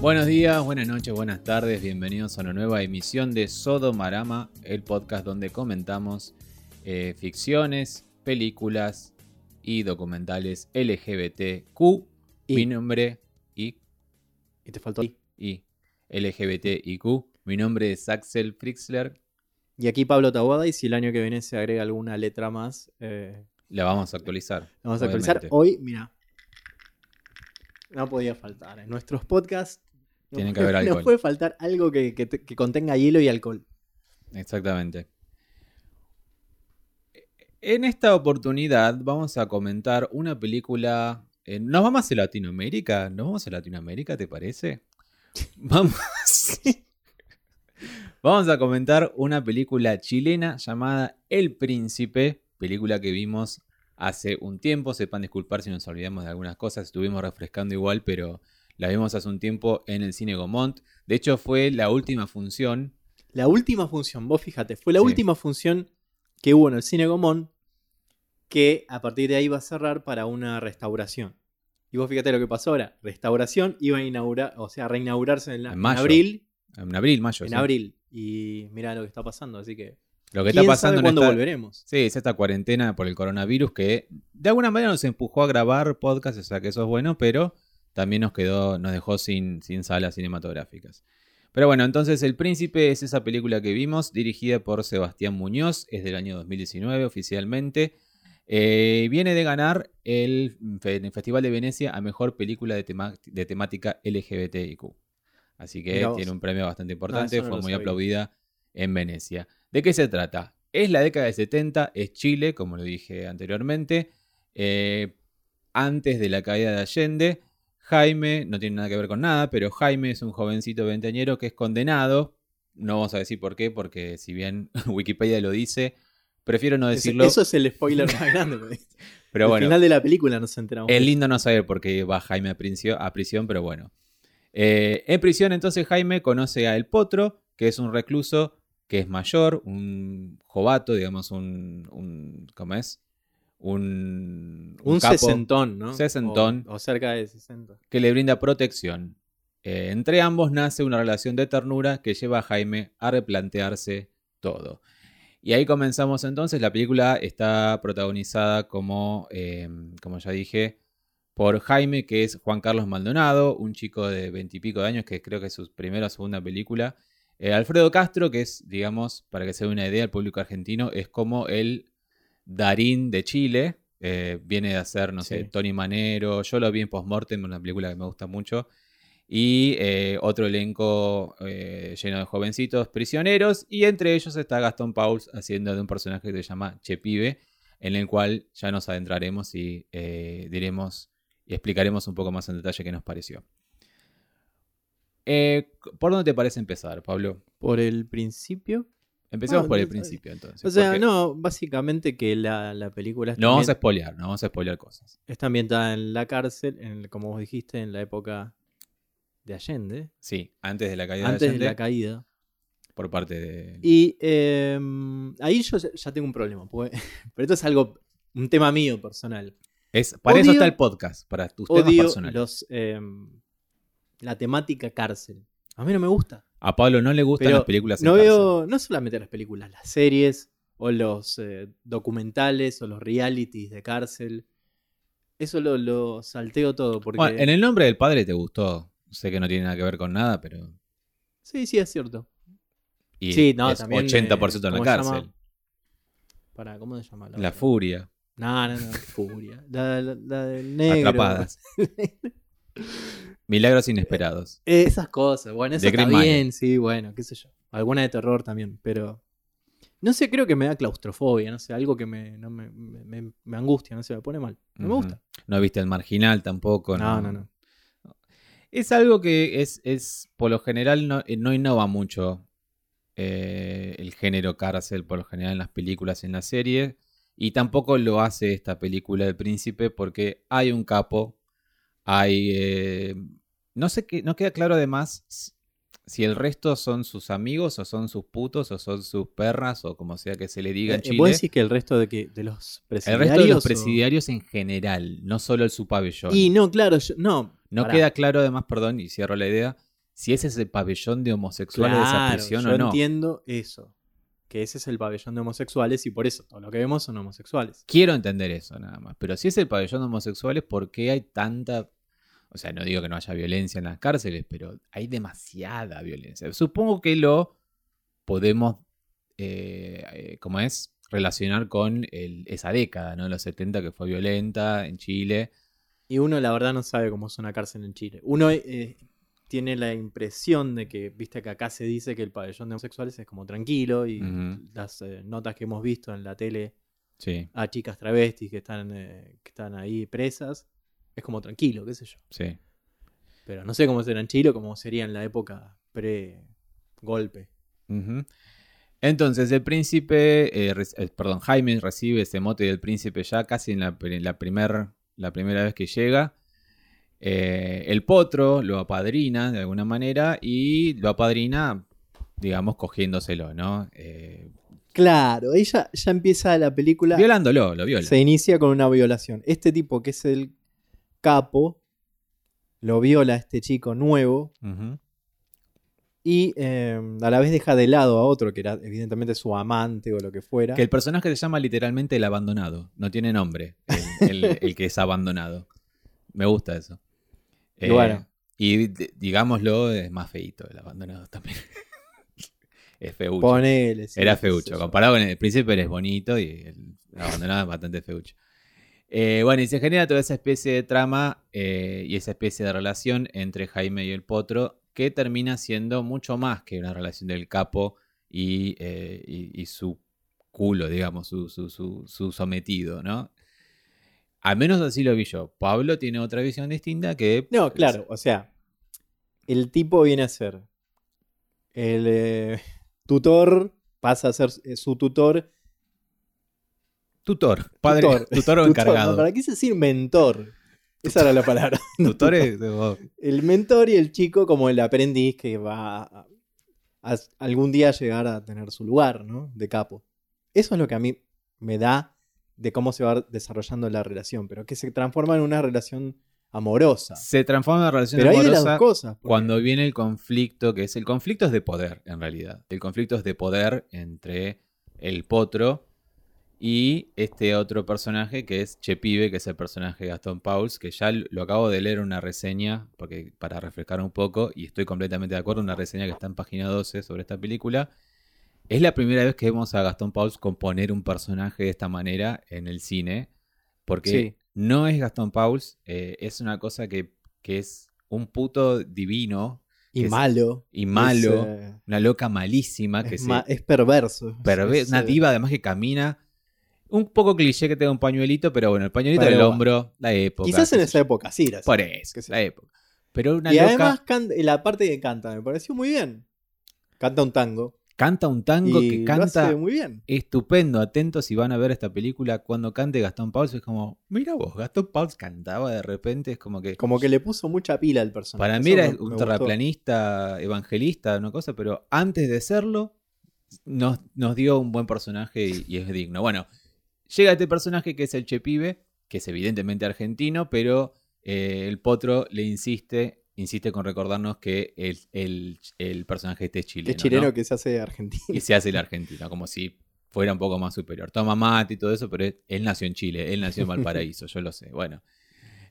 Buenos días, buenas noches, buenas tardes, bienvenidos a una nueva emisión de Sodomarama, el podcast donde comentamos eh, ficciones, películas y documentales LGBTQ. Y. Mi nombre y, Y te faltó. y LGBTIQ. Mi nombre es Axel Frixler. Y aquí Pablo Taboada, y si el año que viene se agrega alguna letra más, eh, La vamos a actualizar. la vamos a actualizar. Hoy, mira, no podía faltar. En nuestros podcasts Tiene que haber no alcohol. puede faltar algo que, que te- que contenga hielo y alcohol. Exactamente. En esta oportunidad vamos a comentar una película. eh, ¿Nos vamos a Latinoamérica? ¿Nos vamos a Latinoamérica, te parece? Vamos. Vamos a comentar una película chilena llamada El Príncipe, película que vimos hace un tiempo. Sepan disculpar si nos olvidamos de algunas cosas, estuvimos refrescando igual, pero la vimos hace un tiempo en el cine Gomont. De hecho, fue la última función La última función, vos fíjate, fue la Sí. última función que hubo en el Cine Gomón que a partir de ahí va a cerrar para una restauración. Y vos fíjate lo que pasó ahora. Restauración iba a inaugurar, o sea, a reinaugurarse en, la- En en mayo. abril. En abril, mayo. En sí. abril. Y mira lo que está pasando, así que. Lo que está ¿quién pasando sabe cuándo esta, volveremos? sí, es esta cuarentena por el coronavirus que de alguna manera nos empujó a grabar podcast, o sea que eso es bueno, pero también nos quedó, nos dejó sin, sin salas cinematográficas. Pero bueno, entonces El Príncipe es esa película que vimos, dirigida por Sebastián Muñoz, es del año 2019 oficialmente. Eh, viene de ganar el, Festival de Venecia a Mejor Película de, tema- de temática LGBTIQ. Así que tiene un premio bastante importante, eso no fue muy sabía. aplaudida en Venecia. ¿De qué se trata? Es la década de 70, es Chile, como lo dije anteriormente. Eh, antes de la caída de Allende, Jaime, no tiene nada que ver con nada, pero Jaime es un jovencito veinteañero que es condenado. No vamos a decir por qué, porque si bien Wikipedia lo dice, prefiero no decirlo. Eso es el spoiler más grande. porque pero Al bueno, final de la película nos enteramos. es lindo no saber por qué va Jaime a prisión, a prisión pero bueno. Eh, en prisión entonces Jaime conoce a El Potro, que es un recluso que es mayor, un jovato, digamos, un, un ¿cómo es? Un, un un capo sesentón, ¿no? Sesentón. O, o cerca de 60. que le brinda protección. Eh, entre ambos nace una relación de ternura que lleva a Jaime a replantearse todo. Y ahí comenzamos entonces. La película está protagonizada como, eh, como ya dije, por Jaime, que es Juan Carlos Maldonado, un chico de veintipico de años, que creo que es su primera o segunda película. Eh, Alfredo Castro, que es, digamos, para que se dé una idea, el público argentino, es como el Darín de Chile. Eh, viene de hacer, no sé. Tony Manero. Yo lo vi en Postmortem, una película que me gusta mucho. Y eh, otro elenco eh, lleno de jovencitos prisioneros. Y entre ellos está Gastón Pauls haciendo de un personaje que se llama Che Pibe, en el cual ya nos adentraremos y diremos y explicaremos un poco más en detalle qué nos pareció. ¿Por dónde te parece empezar, Pablo? Por el principio. Empecemos Ah, por el principio, entonces. O sea, porque no, básicamente que la, la película No vamos a spoilear, no vamos a spoilear cosas. está ambientada en la cárcel, en, como vos dijiste, en la época de Allende, Sí, antes de la caída antes de de Allende, la caída. por parte de... Y eh, ahí yo ya- tengo un problema, porque- pero esto es algo, un tema mío personal. Es, para eso está el podcast, para tus temas personales. los, eh, la temática cárcel. A mí no me gusta. A Pablo no le gustan Pero las películas en no veo, no solamente las películas, las series o los eh, documentales o los realities de cárcel. Eso lo, lo salteo todo porque... Bueno, en el nombre del padre te gustó. Sé que no tiene nada que ver con nada, pero... Sí, sí, es cierto. Y Sí, no, es también, 80% en eh, la ¿cómo se cárcel. llama? Para, ¿Cómo se llama? La otra? furia. No, no, no, furia. La, la- la del negro. Atrapadas. Milagros inesperados. Eh, Esas cosas, bueno, eso está Green bien, sí, bueno, qué sé yo. Alguna de terror también, pero. No sé, creo que me da claustrofobia, no sé, algo que me, no me, me- angustia, no sé, me pone mal. No me gusta. No viste el marginal tampoco. No, no, no. Es algo que es, es por lo general, no, eh, no innova mucho eh, el género cárcel, por lo general en las películas, en las series. Y tampoco lo hace esta película del príncipe porque hay un capo, hay... eh, no sé qué, no queda claro además si- el resto son sus amigos o son sus putos o son sus perras o como sea que se le diga en Eh, Chile. ¿Vos decís que el resto de, que, de los El presidiarios? resto de los o- presidiarios en general, no solo el su pabellón. Y no, claro, yo- no. No pará. queda claro además, perdón, y cierro la idea, si ese es el pabellón de homosexuales de esa Claro, prisión yo o no. entiendo eso. Que ese es el pabellón de homosexuales y por eso todo lo que vemos son homosexuales. Quiero entender eso nada más. Pero si es el pabellón de homosexuales, ¿por qué hay tanta... O sea, no digo que no haya violencia en las cárceles, pero hay demasiada violencia. Supongo que lo podemos, eh, eh, ¿cómo es? Relacionar con el- esa década, ¿no? Los 70 que fue violenta en Chile. Y uno la verdad no sabe cómo es una cárcel en Chile. Uno eh, tiene la impresión de que, viste que acá se dice que el pabellón de homosexuales es como tranquilo y las eh, notas que hemos visto en la tele Sí, a chicas travestis que están, eh, que están ahí presas, es como tranquilo, qué sé yo. sí. Pero no sé cómo será en Chile cómo sería en la época pre-golpe. Entonces, el príncipe, eh, eh, perdón, Jaime recibe ese mote del príncipe ya casi en la, pri- la, primer- la primera vez que llega. Eh, el potro lo apadrina de alguna manera y lo apadrina, digamos, cogiéndoselo, ¿no? Claro, ella ya empieza la película. violándolo, lo viola. Se inicia con una violación. Este tipo que es el capo lo viola a este chico nuevo y eh, a la vez deja de lado a otro que era evidentemente su amante o lo que fuera. Que el personaje se llama literalmente el abandonado, no tiene nombre, el, el- el que es abandonado. Me gusta eso. Eh, Y bueno. y d- digámoslo, es más feito el abandonado también. es feucho. Ponele. sí, Era feucho. Comparado con el príncipe eres bonito y el abandonado es bastante feucho. Eh, bueno, y se genera toda esa especie de trama eh, y esa especie de relación entre Jaime y el potro que termina siendo mucho más que una relación del capo y, eh, y- y su culo, digamos, su, su- su- su sometido, ¿no? Al menos así lo vi yo. Pablo tiene otra visión distinta que... No, claro, o sea, el tipo viene a ser el tutor, pasa a ser su tutor. Tutor, padre, tutor, Tutor, o encargado. ¿Para qué decir mentor? Esa era la palabra. Tutor es de- El mentor y el chico como el aprendiz que va a, a algún día llegar a tener su lugar, ¿no? De capo. Eso es lo que a mí me da de cómo se va desarrollando la relación, pero que se transforma en una relación amorosa. Se transforma en relación Pero hay de las amorosa dos cosas. porque- cuando viene el conflicto, que es el conflicto es de poder, en realidad. El conflicto es de poder entre el potro y este otro personaje que es Chepibe, que es el personaje de Gastón Pauls, que ya lo acabo de leer en una reseña, porque para refrescar un poco, y estoy completamente de acuerdo, una reseña que está en página 12 sobre esta película. Es la primera vez que vemos a Gastón Pauls componer un personaje de esta manera en el cine, porque Sí. no es Gastón Pauls, eh, es una cosa que, que es un puto divino y es- malo. y malo, Es, eh, una loca malísima que es, se ma- es perverso. perve- Es, una diva además que camina un poco cliché que tenga un pañuelito, pero bueno, el pañuelito del hombro, la época. Quizás en esa época sí era así. Por eso, la época. Pero una Y loca además la parte que canta me pareció muy bien. Canta un tango. canta un tango y que lo canta hace muy bien. estupendo. Atentos si van a ver esta película cuando cante Gastón Pauls. Es como, mira vos, Gastón Pauls cantaba de repente. Es como que. Como que le puso mucha pila al personaje. Para Eso mí era me- me un gustó. terraplanista, evangelista, una cosa, pero antes de serlo, nos, nos dio un buen personaje y, y es digno. Bueno, llega este personaje que es el Chepibe, que es evidentemente argentino, pero eh, el potro le insiste, insiste con recordarnos que el, el- el personaje este es chileno. es chileno ¿no? que se hace argentino. Y se hace el argentino, como si fuera un poco más superior. Toma mate y todo eso, pero él, él nació en Chile, él nació en Valparaíso, yo lo sé. Bueno.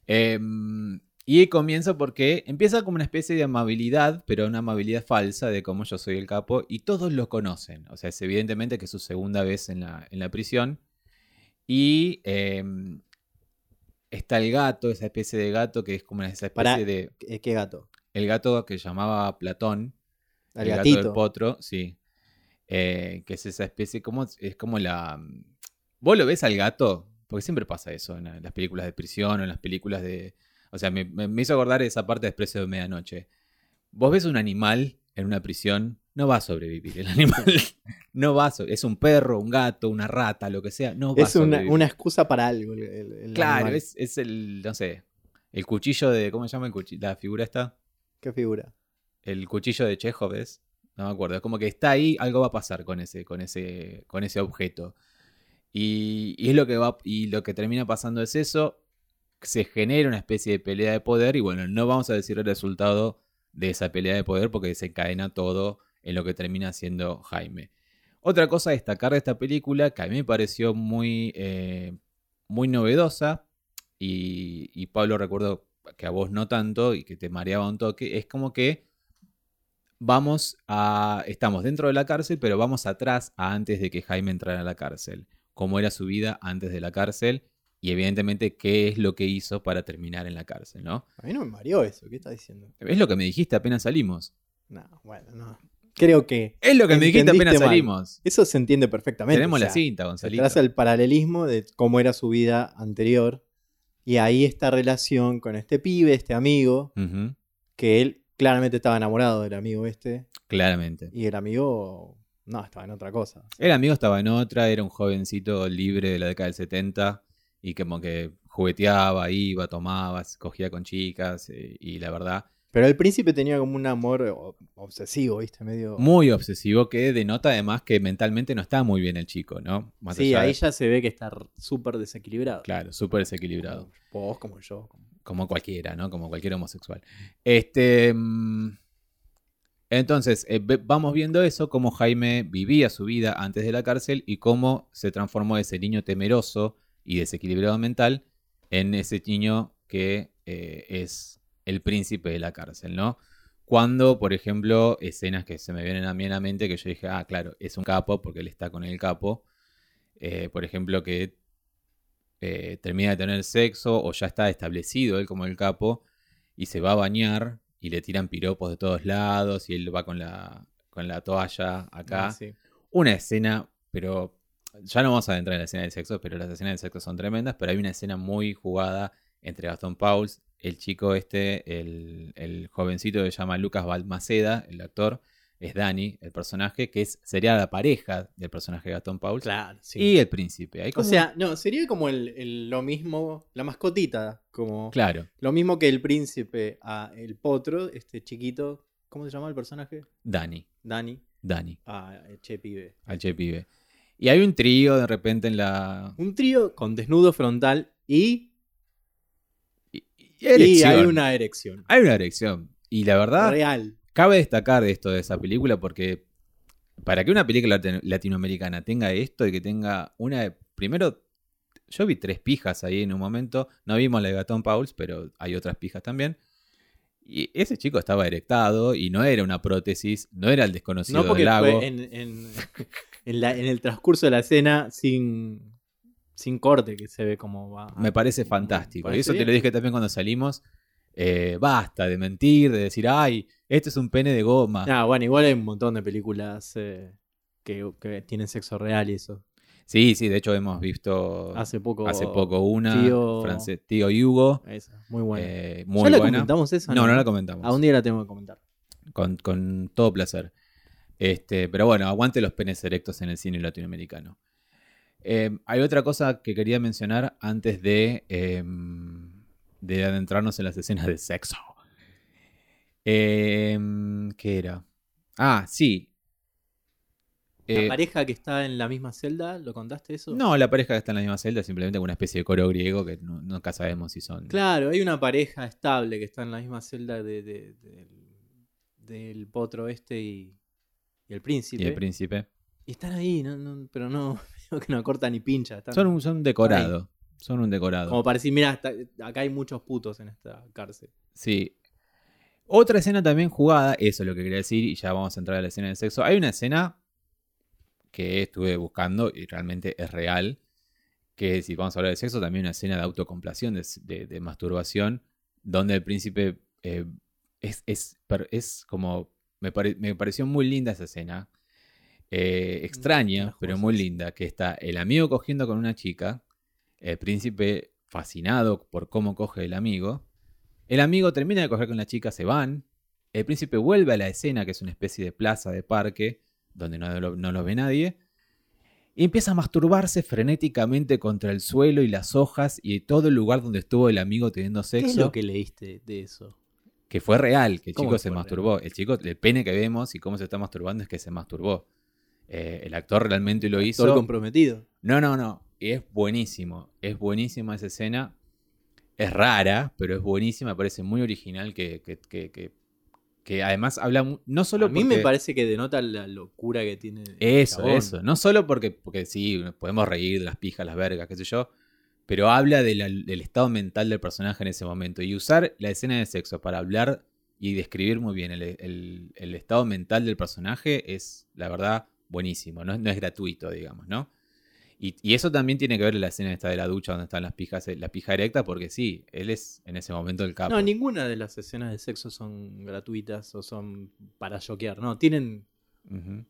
Em, y comienza porque empieza como una especie de amabilidad, pero una amabilidad falsa de cómo yo soy el capo, y todos lo conocen. O sea, es evidentemente que es su segunda vez en la, en la prisión. Y em, está el gato, esa especie de gato que es como esa especie de. ¿Qué, gato? El gato que llamaba Platón, Al el gato del gatito. potro, sí. Eh, que es esa especie, como, es como la... ¿Vos lo ves al gato? Porque siempre pasa eso en la- las películas de prisión o en las películas de... O sea, me hizo acordar esa parte de Expreso de Medianoche. Vos ves un animal en una prisión, no va a sobrevivir el animal. no va a Es un perro, un gato, una rata, lo que sea. No va a Es una, una excusa para algo. el- el- el Claro, es, es el, no sé, el cuchillo de... ¿Cómo se llama el cuchillo? La figura esta. ¿Qué figura? el cuchillo de Chekhov es, no me acuerdo, es como que está ahí, algo va a pasar con ese, con ese, con ese objeto. Y, y es lo que va, y lo que termina pasando es eso, se genera una especie de pelea de poder, y bueno, no vamos a decir el resultado de esa pelea de poder porque desencadena todo en lo que termina siendo Jaime. Otra cosa a destacar de esta película que a mí me pareció muy, eh, muy novedosa y, y Pablo recuerdo que a vos no tanto y que te mareaba un toque, es como que vamos a. Estamos dentro de la cárcel, pero vamos atrás a antes de que Jaime entrara a la cárcel. Cómo era su vida antes de la cárcel y, evidentemente, qué es lo que hizo para terminar en la cárcel, ¿no? A mí no me mareó eso, ¿qué estás diciendo? Es lo que me dijiste apenas salimos. No, bueno, no. Creo que. Es lo que me dijiste apenas mal. salimos. Eso se entiende perfectamente. Tenemos o sea, la cinta, Gonzalito. Traza el paralelismo de cómo era su vida anterior. Y ahí esta relación con este pibe, este amigo, que él claramente estaba enamorado del amigo este. Claramente. Y el amigo, no, estaba en otra cosa. El amigo estaba en otra, era un jovencito libre de la década del 70 y como que jugueteaba, iba, tomaba, cogía con chicas eh, y la verdad, Pero el príncipe tenía como un amor obsesivo, ¿viste? Medio. muy obsesivo que denota además que mentalmente no está muy bien el chico, ¿no? Más sí, allá de- ahí ya se ve que está súper desequilibrado. Claro, súper desequilibrado. Como vos, como yo. como- Como cualquiera, ¿no? Como cualquier homosexual. Este. mm, Entonces, eh, vamos viendo eso, cómo Jaime vivía su vida antes de la cárcel y cómo se transformó ese niño temeroso y desequilibrado mental en ese niño que eh, es el príncipe de la cárcel, ¿no? Cuando, por ejemplo, escenas que se me vienen a mí en la mente que yo dije, ah, claro, es un capo porque él está con el capo. Eh, por ejemplo, que eh, termina de tener sexo o ya está establecido él como el capo y se va a bañar y le tiran piropos de todos lados y él va con la, con la toalla acá. Ah, sí. Una escena, pero ya no vamos a entrar en la escena del sexo, pero las escenas del sexo son tremendas, pero hay una escena muy jugada entre Gastón Pauls, el chico este, el, el jovencito que se llama Lucas Balmaceda, el actor, es Dani, el personaje, que es, sería la pareja del personaje de Gastón Pauls, Claro, sí. y el príncipe. Hay O sea, no, sería como el, el- lo mismo, la mascotita, como claro, lo mismo que el príncipe a el potro, este chiquito, ¿cómo se llama el personaje? Dani, Dani, Dani, a el che pibe. al che pibe. Y hay un trío de repente en la... Un trío con desnudo frontal y, y- hay una erección. Hay una erección. Y la verdad, Real. cabe destacar de esto de esa película porque para que una película lati- latinoamericana tenga esto y que tenga una... Primero, yo vi tres pijas ahí en un momento. No vimos la de Gatón Pauls, pero hay otras pijas también. Y ese chico estaba erectado y no era una prótesis, no era el desconocido No porque del lago. fue en, en- en la- en el transcurso de la escena sin, sin corte que se ve como va. Me parece fantástico. Parece y eso te lo dije también cuando salimos. Eh, basta de mentir, de decir, ay, este es un pene de goma. Ah, bueno, igual hay un montón de películas eh, que, que tienen sexo real y eso. Sí, sí, de hecho hemos visto Hace poco. hace poco una, Tío- France- Tío Hugo, Esa, muy buena. eh, ¿Ya muy la buena. comentamos esa? No, no la comentamos. A un día la tengo que comentar. Con, con todo placer. Este, pero bueno, aguante los penes erectos en el cine latinoamericano. Eh, hay otra cosa que quería mencionar antes de, eh, de adentrarnos en las escenas de sexo. Eh, ¿Qué era? Ah, sí. ¿La Eh, pareja que está en la misma celda? ¿Lo contaste eso? no, la pareja que está en la misma celda simplemente una especie de coro griego que no- nunca sabemos si son. Claro, hay una pareja estable que está en la misma celda de, de- del, del potro este y, y el príncipe. Y el príncipe. Y están ahí, no, no- pero no, que no corta ni pincha. Son un, son un decorado. Son un decorado. Como para decir, mira, acá hay muchos putos en esta cárcel. Sí. Otra escena también jugada, eso es lo que quería decir, y ya vamos a entrar a la escena del sexo. Hay una escena que estuve buscando y realmente es real, que si vamos a hablar de sexo, también una escena de autocomplación, de, de- de masturbación, donde el príncipe eh, es, es, es como... Me, pare- me pareció muy linda esa escena. Eh, extraña, Las pero muy linda, que está el amigo cogiendo con una chica, el príncipe fascinado por cómo coge el amigo, el amigo termina de coger con la chica, se van. El príncipe vuelve a la escena, que es una especie de plaza de parque, donde no lo, no lo ve nadie. Y empieza a masturbarse frenéticamente contra el suelo y las hojas y todo el lugar donde estuvo el amigo teniendo ¿Qué sexo. es lo que leíste de eso? Que fue real, que el ¿Cómo chico se masturbó. El chico, el pene que vemos y cómo se está masturbando es que se masturbó. Eh, el actor realmente lo hizo. Todo comprometido. No, no, no. Es buenísimo. Es buenísima esa escena. Es rara, pero es buenísima. Me parece muy original que, que- que- que- que además habla no solo a mí me parece que denota la locura que tiene. Eso, eso. No solo porque, porque sí, podemos reír de las pijas, las vergas, qué sé yo, pero habla de la- del estado mental del personaje en ese momento. Y usar la escena de sexo para hablar y describir muy bien el, el- el estado mental del personaje es, la verdad, buenísimo. No, es- no es gratuito, digamos, ¿no? Y, y eso también tiene que ver en la escena esta de la ducha donde están las pijas, la pija erecta, porque sí, él es en ese momento el capo. No, ninguna de las escenas de sexo son gratuitas o son para choquear. No, tienen.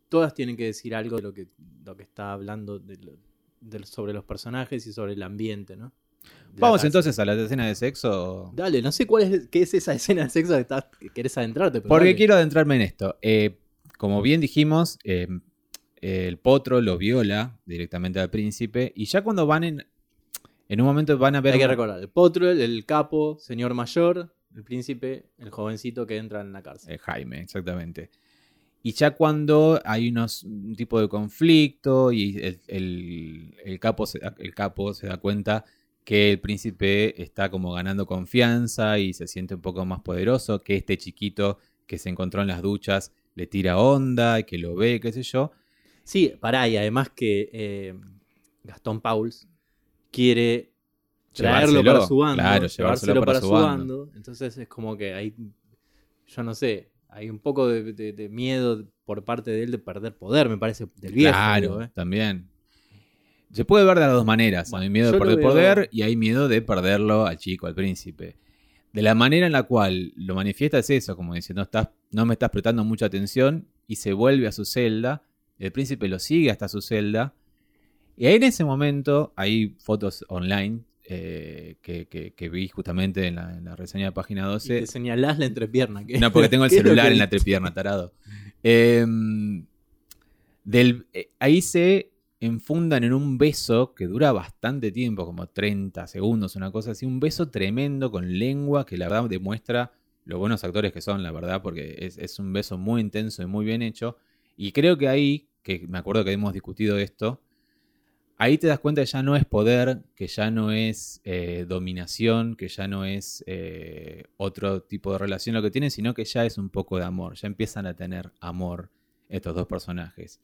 Todas tienen que decir algo de lo que, lo que está hablando de lo- del- sobre los personajes y sobre el ambiente, ¿no? De Vamos entonces a la escena de sexo. Dale, no sé cuál es, qué es esa escena de sexo que, estás, que querés adentrarte. Porque dale. quiero adentrarme en esto. Eh, como bien dijimos, eh, el potro lo viola directamente al príncipe. Y ya cuando van en. En un momento van a ver. Hay que recordar: el potro, el, el capo, señor mayor, el príncipe, el jovencito que entra en la cárcel. Eh, Jaime, exactamente. Y ya cuando hay unos, un tipo de conflicto y el, el- el capo se, da- el capo se da cuenta que el príncipe está como ganando confianza y se siente un poco más poderoso, que este chiquito que se encontró en las duchas le tira onda y que lo ve, qué sé yo. Sí, pará, y además que eh, Gastón Pauls quiere traerlo Llevárselo, para su bando. claro, llevárselo para su bando. Entonces es como que hay, yo no sé, hay un poco de, de- de miedo por parte de él de perder poder, me parece, del viejo. claro, digo, ¿eh? también. Se puede ver de las dos maneras. Bueno, hay miedo de perder poder y hay miedo de perderlo al chico, al príncipe. De la manera en la cual lo manifiesta es eso, como diciendo, estás, no me estás prestando mucha atención y se vuelve a su celda. El príncipe lo sigue hasta su celda. Y ahí en ese momento hay fotos online eh, que, que- que vi justamente en la, en la reseña de página Y 12. te señalás la entrepierna. No, porque tengo el ¿qué es lo celular que en la entrepierna, tarado. Em, del, eh, ahí se enfundan en un beso que dura bastante tiempo, como 30 segundos, una cosa así. Un beso tremendo con lengua que la verdad demuestra lo buenos actores que son, la verdad, porque es, es un beso muy intenso y muy bien hecho. Y creo que ahí, que me acuerdo que hemos discutido esto, ahí te das cuenta que ya no es poder, que ya no es eh, dominación, que ya no es eh, otro tipo de relación lo que tienen, sino que ya es un poco de amor. Ya empiezan a tener amor estos dos personajes.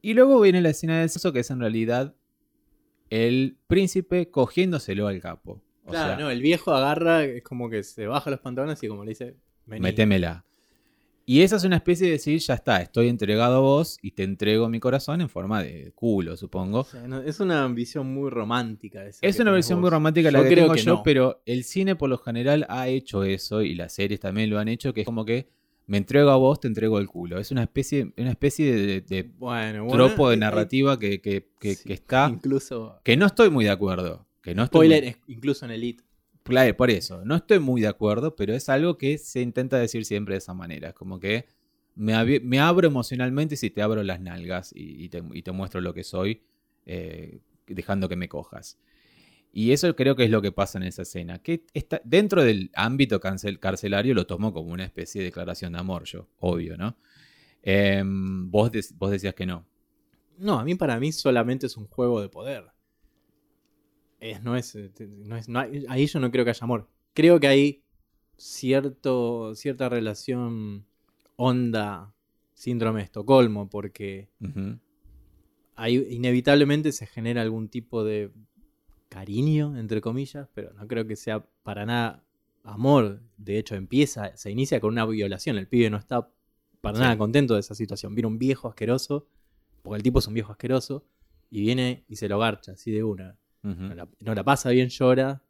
Y luego viene la escena de sexo, que es en realidad el príncipe cogiéndoselo al capo. O Claro, sea, no, el viejo agarra, es como que se baja los pantalones y como le dice, vení. Métemela. Y esa es una especie de decir, ya está, estoy entregado a vos y te entrego mi corazón en forma de culo, supongo. O sea, no, es una visión muy romántica. esa Es una vos. muy romántica la Yo que creo tengo que yo, no. pero el cine por lo general ha hecho eso y las series también lo han hecho, que es como que me entrego a vos, te entrego el culo. Es una especie, una especie de, de Bueno, bueno, tropo de eh, eh, narrativa que, que- que- sí, que está, Incluso. que no estoy muy de acuerdo. Que no estoy Spoiler, muy- incluso en Elite. Claro, por eso, no estoy muy de acuerdo, pero es algo que se intenta decir siempre de esa manera. Como que me, abro emocionalmente si te abro las nalgas y, te, muestro lo que soy, eh, dejando que me cojas. Y eso creo que es lo que pasa en esa escena. Que está, dentro del ámbito carcelario lo tomo como una especie de declaración de amor, yo, obvio, ¿no? Em, vos, de- vos decías que no. No, a mí para mí solamente es un juego de poder. Es, no es, eh, no es- no hay- ahí yo no creo que haya amor. Creo que hay cierto, cierta relación onda síndrome de Estocolmo, porque ahí inevitablemente se genera algún tipo de cariño, entre comillas, pero no creo que sea para nada amor. De hecho, empieza, se inicia con una violación. El pibe no está para Sí. nada contento de esa situación. Viene un viejo asqueroso, porque el tipo es un viejo asqueroso, y viene y se lo garcha así de una. No la, no la pasa bien, llora.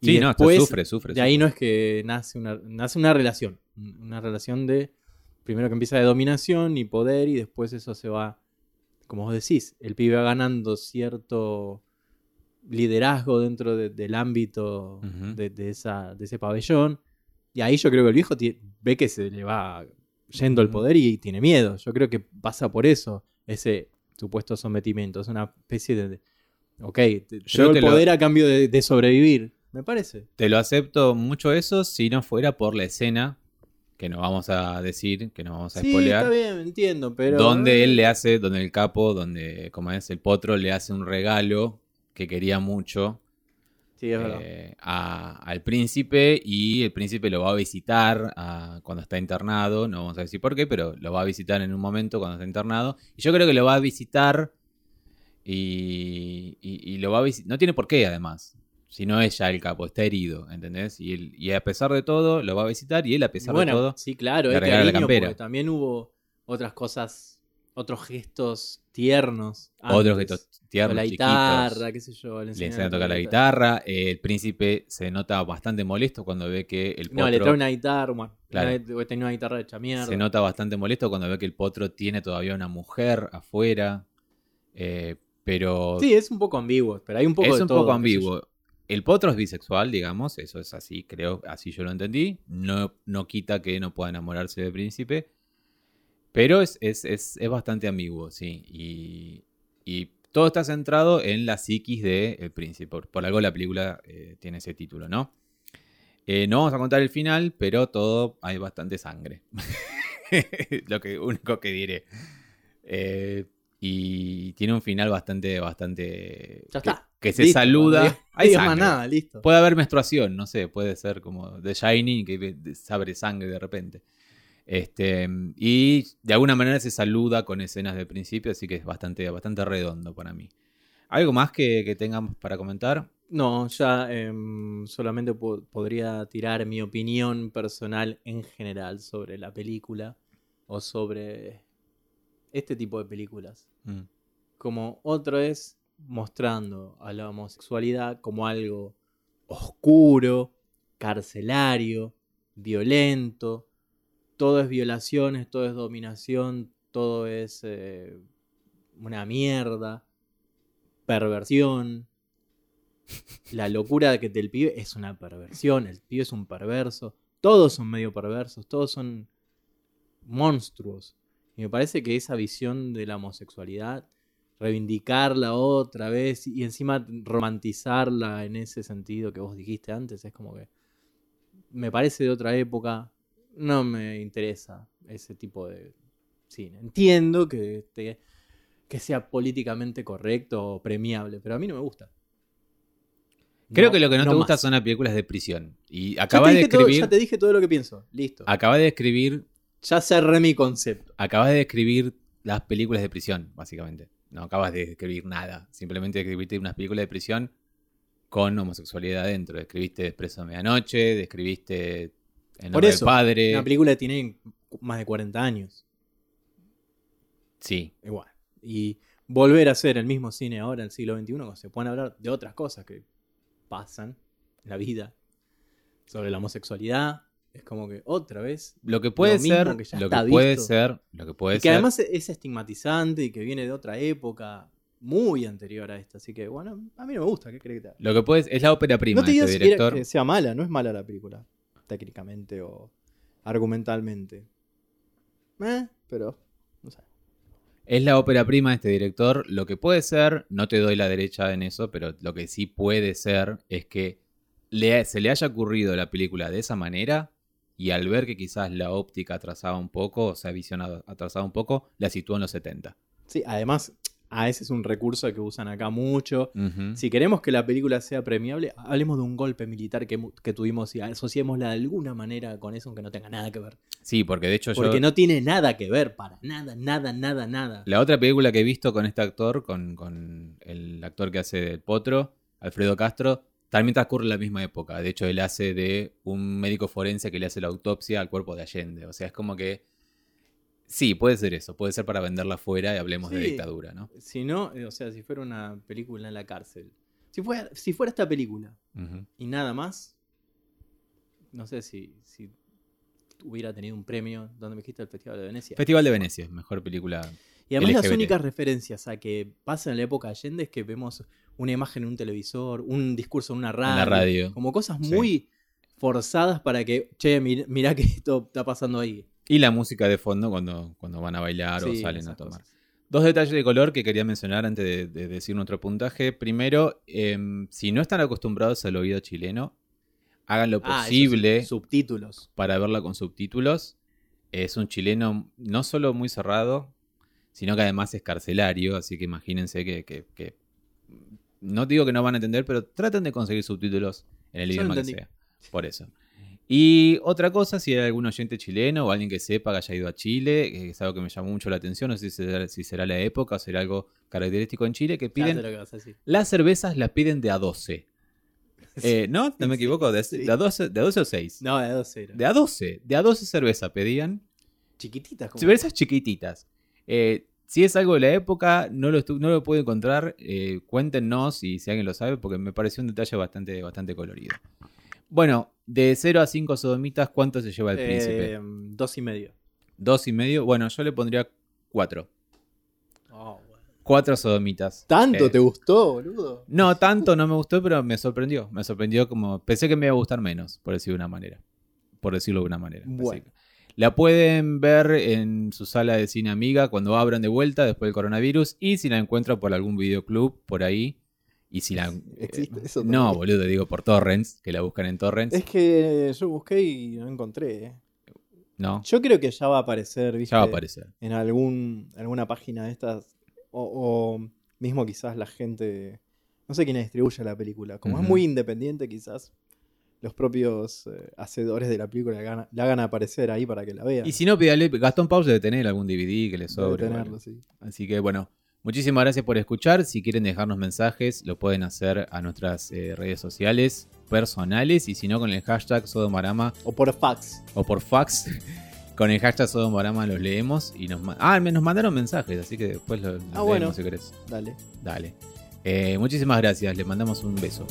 Y Sí, no, después, sufre, sufre. de ahí no es que nace una, nace una relación. Una relación de. Primero que empieza de dominación y poder, y después eso se va. Como vos decís, el pibe va ganando cierto liderazgo dentro de- del ámbito de, de esa, de ese pabellón. Y ahí yo creo que el viejo ve que se le va yendo el poder y tiene miedo. Yo creo que pasa por eso, ese supuesto sometimiento. Es una especie de. Ok, te, Yo te el lo- poder a cambio de, de sobrevivir. Me parece. Te lo acepto mucho eso si no fuera por la escena, que no vamos a decir, que no vamos a Sí, spoilear, está bien, entiendo, pero. donde él le hace, donde el capo, donde, como es el potro, le hace un regalo que quería mucho Sí, es eh, a- al príncipe y el príncipe lo va a visitar a- cuando está internado, no vamos a decir por qué, pero lo va a visitar en un momento cuando está internado. Y yo creo que lo va a visitar y, y- y lo va a visitar, no tiene por qué además, si no es ya el capo, está herido, ¿entendés? Y, él- y a pesar de todo lo va a visitar y él a pesar bueno, de todo... sí, claro, le es regala la cariño, campera. también hubo otras cosas, otros gestos tiernos. Otros antes. tiernos, la chiquitos. guitarra, qué sé yo. Le enseña a tocar la guitarra. el príncipe se nota bastante molesto cuando ve que el potro. No, le trae una guitarra, bueno, Claro. una tenía una guitarra hecha mierda. Se nota bastante molesto cuando ve que el potro tiene todavía una mujer afuera. eh, pero Sí, es un poco ambiguo, pero hay un poco es de un todo, poco yo. ambiguo. El potro es bisexual, digamos, eso es así, creo, así yo lo entendí. No, no quita que no pueda enamorarse del príncipe. Pero es, es, es, es bastante ambiguo, sí. Y, y todo está centrado en la psiquis del príncipe. Por, por algo la película eh, tiene ese título, ¿no? Eh, no vamos a contar el final, pero todo hay bastante sangre. Lo que único que diré. Eh, y tiene un final bastante, bastante. Ya que- está. Que, se Listo, saluda. no no Hay digas más nada, listo. Puede haber menstruación, no sé, puede ser como The Shining que se abre sangre de repente. Este, y de alguna manera se saluda con escenas del principio, así que es bastante, bastante redondo para mí. ¿Algo más que, que tengamos para comentar? No, ya em, solamente po- podría tirar mi opinión personal en general sobre la película o sobre este tipo de películas. Mm. Como otro es mostrando a la homosexualidad como algo oscuro, carcelario, violento. Todo es violaciones, todo es dominación, todo es eh, una mierda, perversión. La locura que del pibe es una perversión, el pibe es un perverso. Todos son medio perversos, todos son monstruos. Y me parece que esa visión de la homosexualidad, reivindicarla otra vez y encima romantizarla en ese sentido que vos dijiste antes, es como que me parece de otra época, no me interesa ese tipo de cine. Entiendo que, que sea políticamente correcto o premiable, pero a mí no me gusta. Creo que lo que no, te gusta más. son las películas de prisión. Y acabas de todo, escribir. ya te dije todo lo que pienso. Listo. Acabas de describir. Ya cerré mi concepto. Acabas de describir las películas de prisión, básicamente. No acabas de describir nada. Simplemente describiste unas películas de prisión con homosexualidad adentro. Describiste Expreso de Medianoche, describiste El Por nombre eso, del padre. Una película que tiene más de 40 años. Sí. Igual. Y volver a hacer el mismo cine ahora en el siglo XXI, cuando se pueden hablar de otras cosas que pasan en la vida, sobre la homosexualidad, es como que otra vez. Lo que puede Lo ser, que lo que puede visto. ser, lo que puede y que ser. además es estigmatizante y que viene de otra época muy anterior a esta. Así que, bueno, a mí no me gusta. ¿Qué crees que? Lo que puede es la ópera prima No te de digo este director. que sea mala, no es mala la película, técnicamente o argumentalmente. Eh, pero, no sé. Es la ópera prima de este director. Lo que puede ser, no te doy la derecha en eso, pero lo que sí puede ser es que le- se le haya ocurrido la película de esa manera y al ver que quizás la óptica atrasaba un poco, o sea, visión atrasaba un poco, la situó en los 70. Sí, además, a ese es un recurso que usan acá mucho. Si queremos que la película sea premiable, hablemos de un golpe militar que, que tuvimos y asociémosla de alguna manera con eso, aunque no tenga nada que ver. Sí, porque de hecho yo... Porque no tiene nada que ver, para nada, nada, nada, nada. La otra película que he visto con este actor, con, con el actor que hace del Potro, Alfredo Castro, también transcurre en la misma época. De hecho, él hace de un médico forense que le hace la autopsia al cuerpo de Allende. O sea, es como que... Sí, puede ser eso. Puede ser para venderla afuera y hablemos de dictadura, ¿no? Si no, eh, o sea, si fuera una película en la cárcel. Si fuera, si fuera esta película y nada más, no sé si, si hubiera tenido un premio donde me dijiste el Festival de Venecia. Festival de Venecia, mejor película. Y además las LGBT. únicas referencias a que pasa en la época de Allende es que vemos una imagen en un televisor, un discurso en una radio. la radio. Como cosas Sí. muy forzadas para que, che, mir- mirá que esto está pasando ahí. Y la música de fondo cuando, cuando van a bailar o salen a tomar. cosas. Dos detalles de color que quería mencionar antes de, de decir nuestro puntaje. Primero, em, si no están acostumbrados al oído chileno, hagan lo Ah, posible subtítulos. para verla con subtítulos. Es un chileno no solo muy cerrado, sino que además es carcelario, así que imagínense que, que- que no digo que no van a entender, pero traten de conseguir subtítulos en el Yo idioma que sea. Por eso. Y otra cosa, si hay algún oyente chileno o alguien que sepa que haya ido a Chile, que es algo que me llamó mucho la atención, no sé si será, si será la época o será algo característico en Chile, que piden que vas a decir. las cervezas las piden de a 12. Eh, ¿No? No me equivoco, de, a 12, de a 12 o 6. No, de 2 era. De a 12, de a 12 cervezas pedían. Chiquititas como. Cervezas chiquititas. Eh, si es algo de la época, no lo, no lo puedo encontrar. eh, cuéntenos y si alguien lo sabe, porque me pareció un detalle bastante, bastante colorido. Bueno, de 0 a 5 sodomitas, ¿cuánto se lleva el príncipe? Eh, dos y medio. ¿Dos y medio? Bueno, yo le pondría 4. Oh, bueno. 4 sodomitas. ¿Tanto Eh, te gustó, boludo? No, tanto no me gustó, pero me sorprendió. Me sorprendió como. Pensé que me iba a gustar menos, por decirlo de una manera. Por decirlo de una manera. Así Bueno. que- La pueden ver en su sala de cine amiga cuando abran de vuelta después del coronavirus. Y si la encuentran por algún videoclub por ahí. Y si la. ¿Existe eh, eso no, boludo, digo por torrents, que la buscan en torrents. Es que yo busqué y no encontré. eh. No, Yo creo que ya va a aparecer, ¿viste? ya va a aparecer. En algún, alguna página de estas. O, o mismo quizás la gente. No sé quién distribuye la película. Como es muy independiente, quizás los propios eh, hacedores de la película la hagan, la hagan aparecer ahí para que la vean. Y si no, pídale. Gastón Paus debe tener algún DVD que le sobre. sí. Así que bueno, muchísimas gracias por escuchar. Si quieren dejarnos mensajes, lo pueden hacer a nuestras eh, redes sociales personales y si no con el hashtag Sodomarama O por fax. o por fax. Con el hashtag Sodomarama los leemos y nos, ma- ah, nos mandaron mensajes, así que después los, los Ah, bueno. leemos si querés. Dale. Dale. Eh, muchísimas gracias, les mandamos un beso.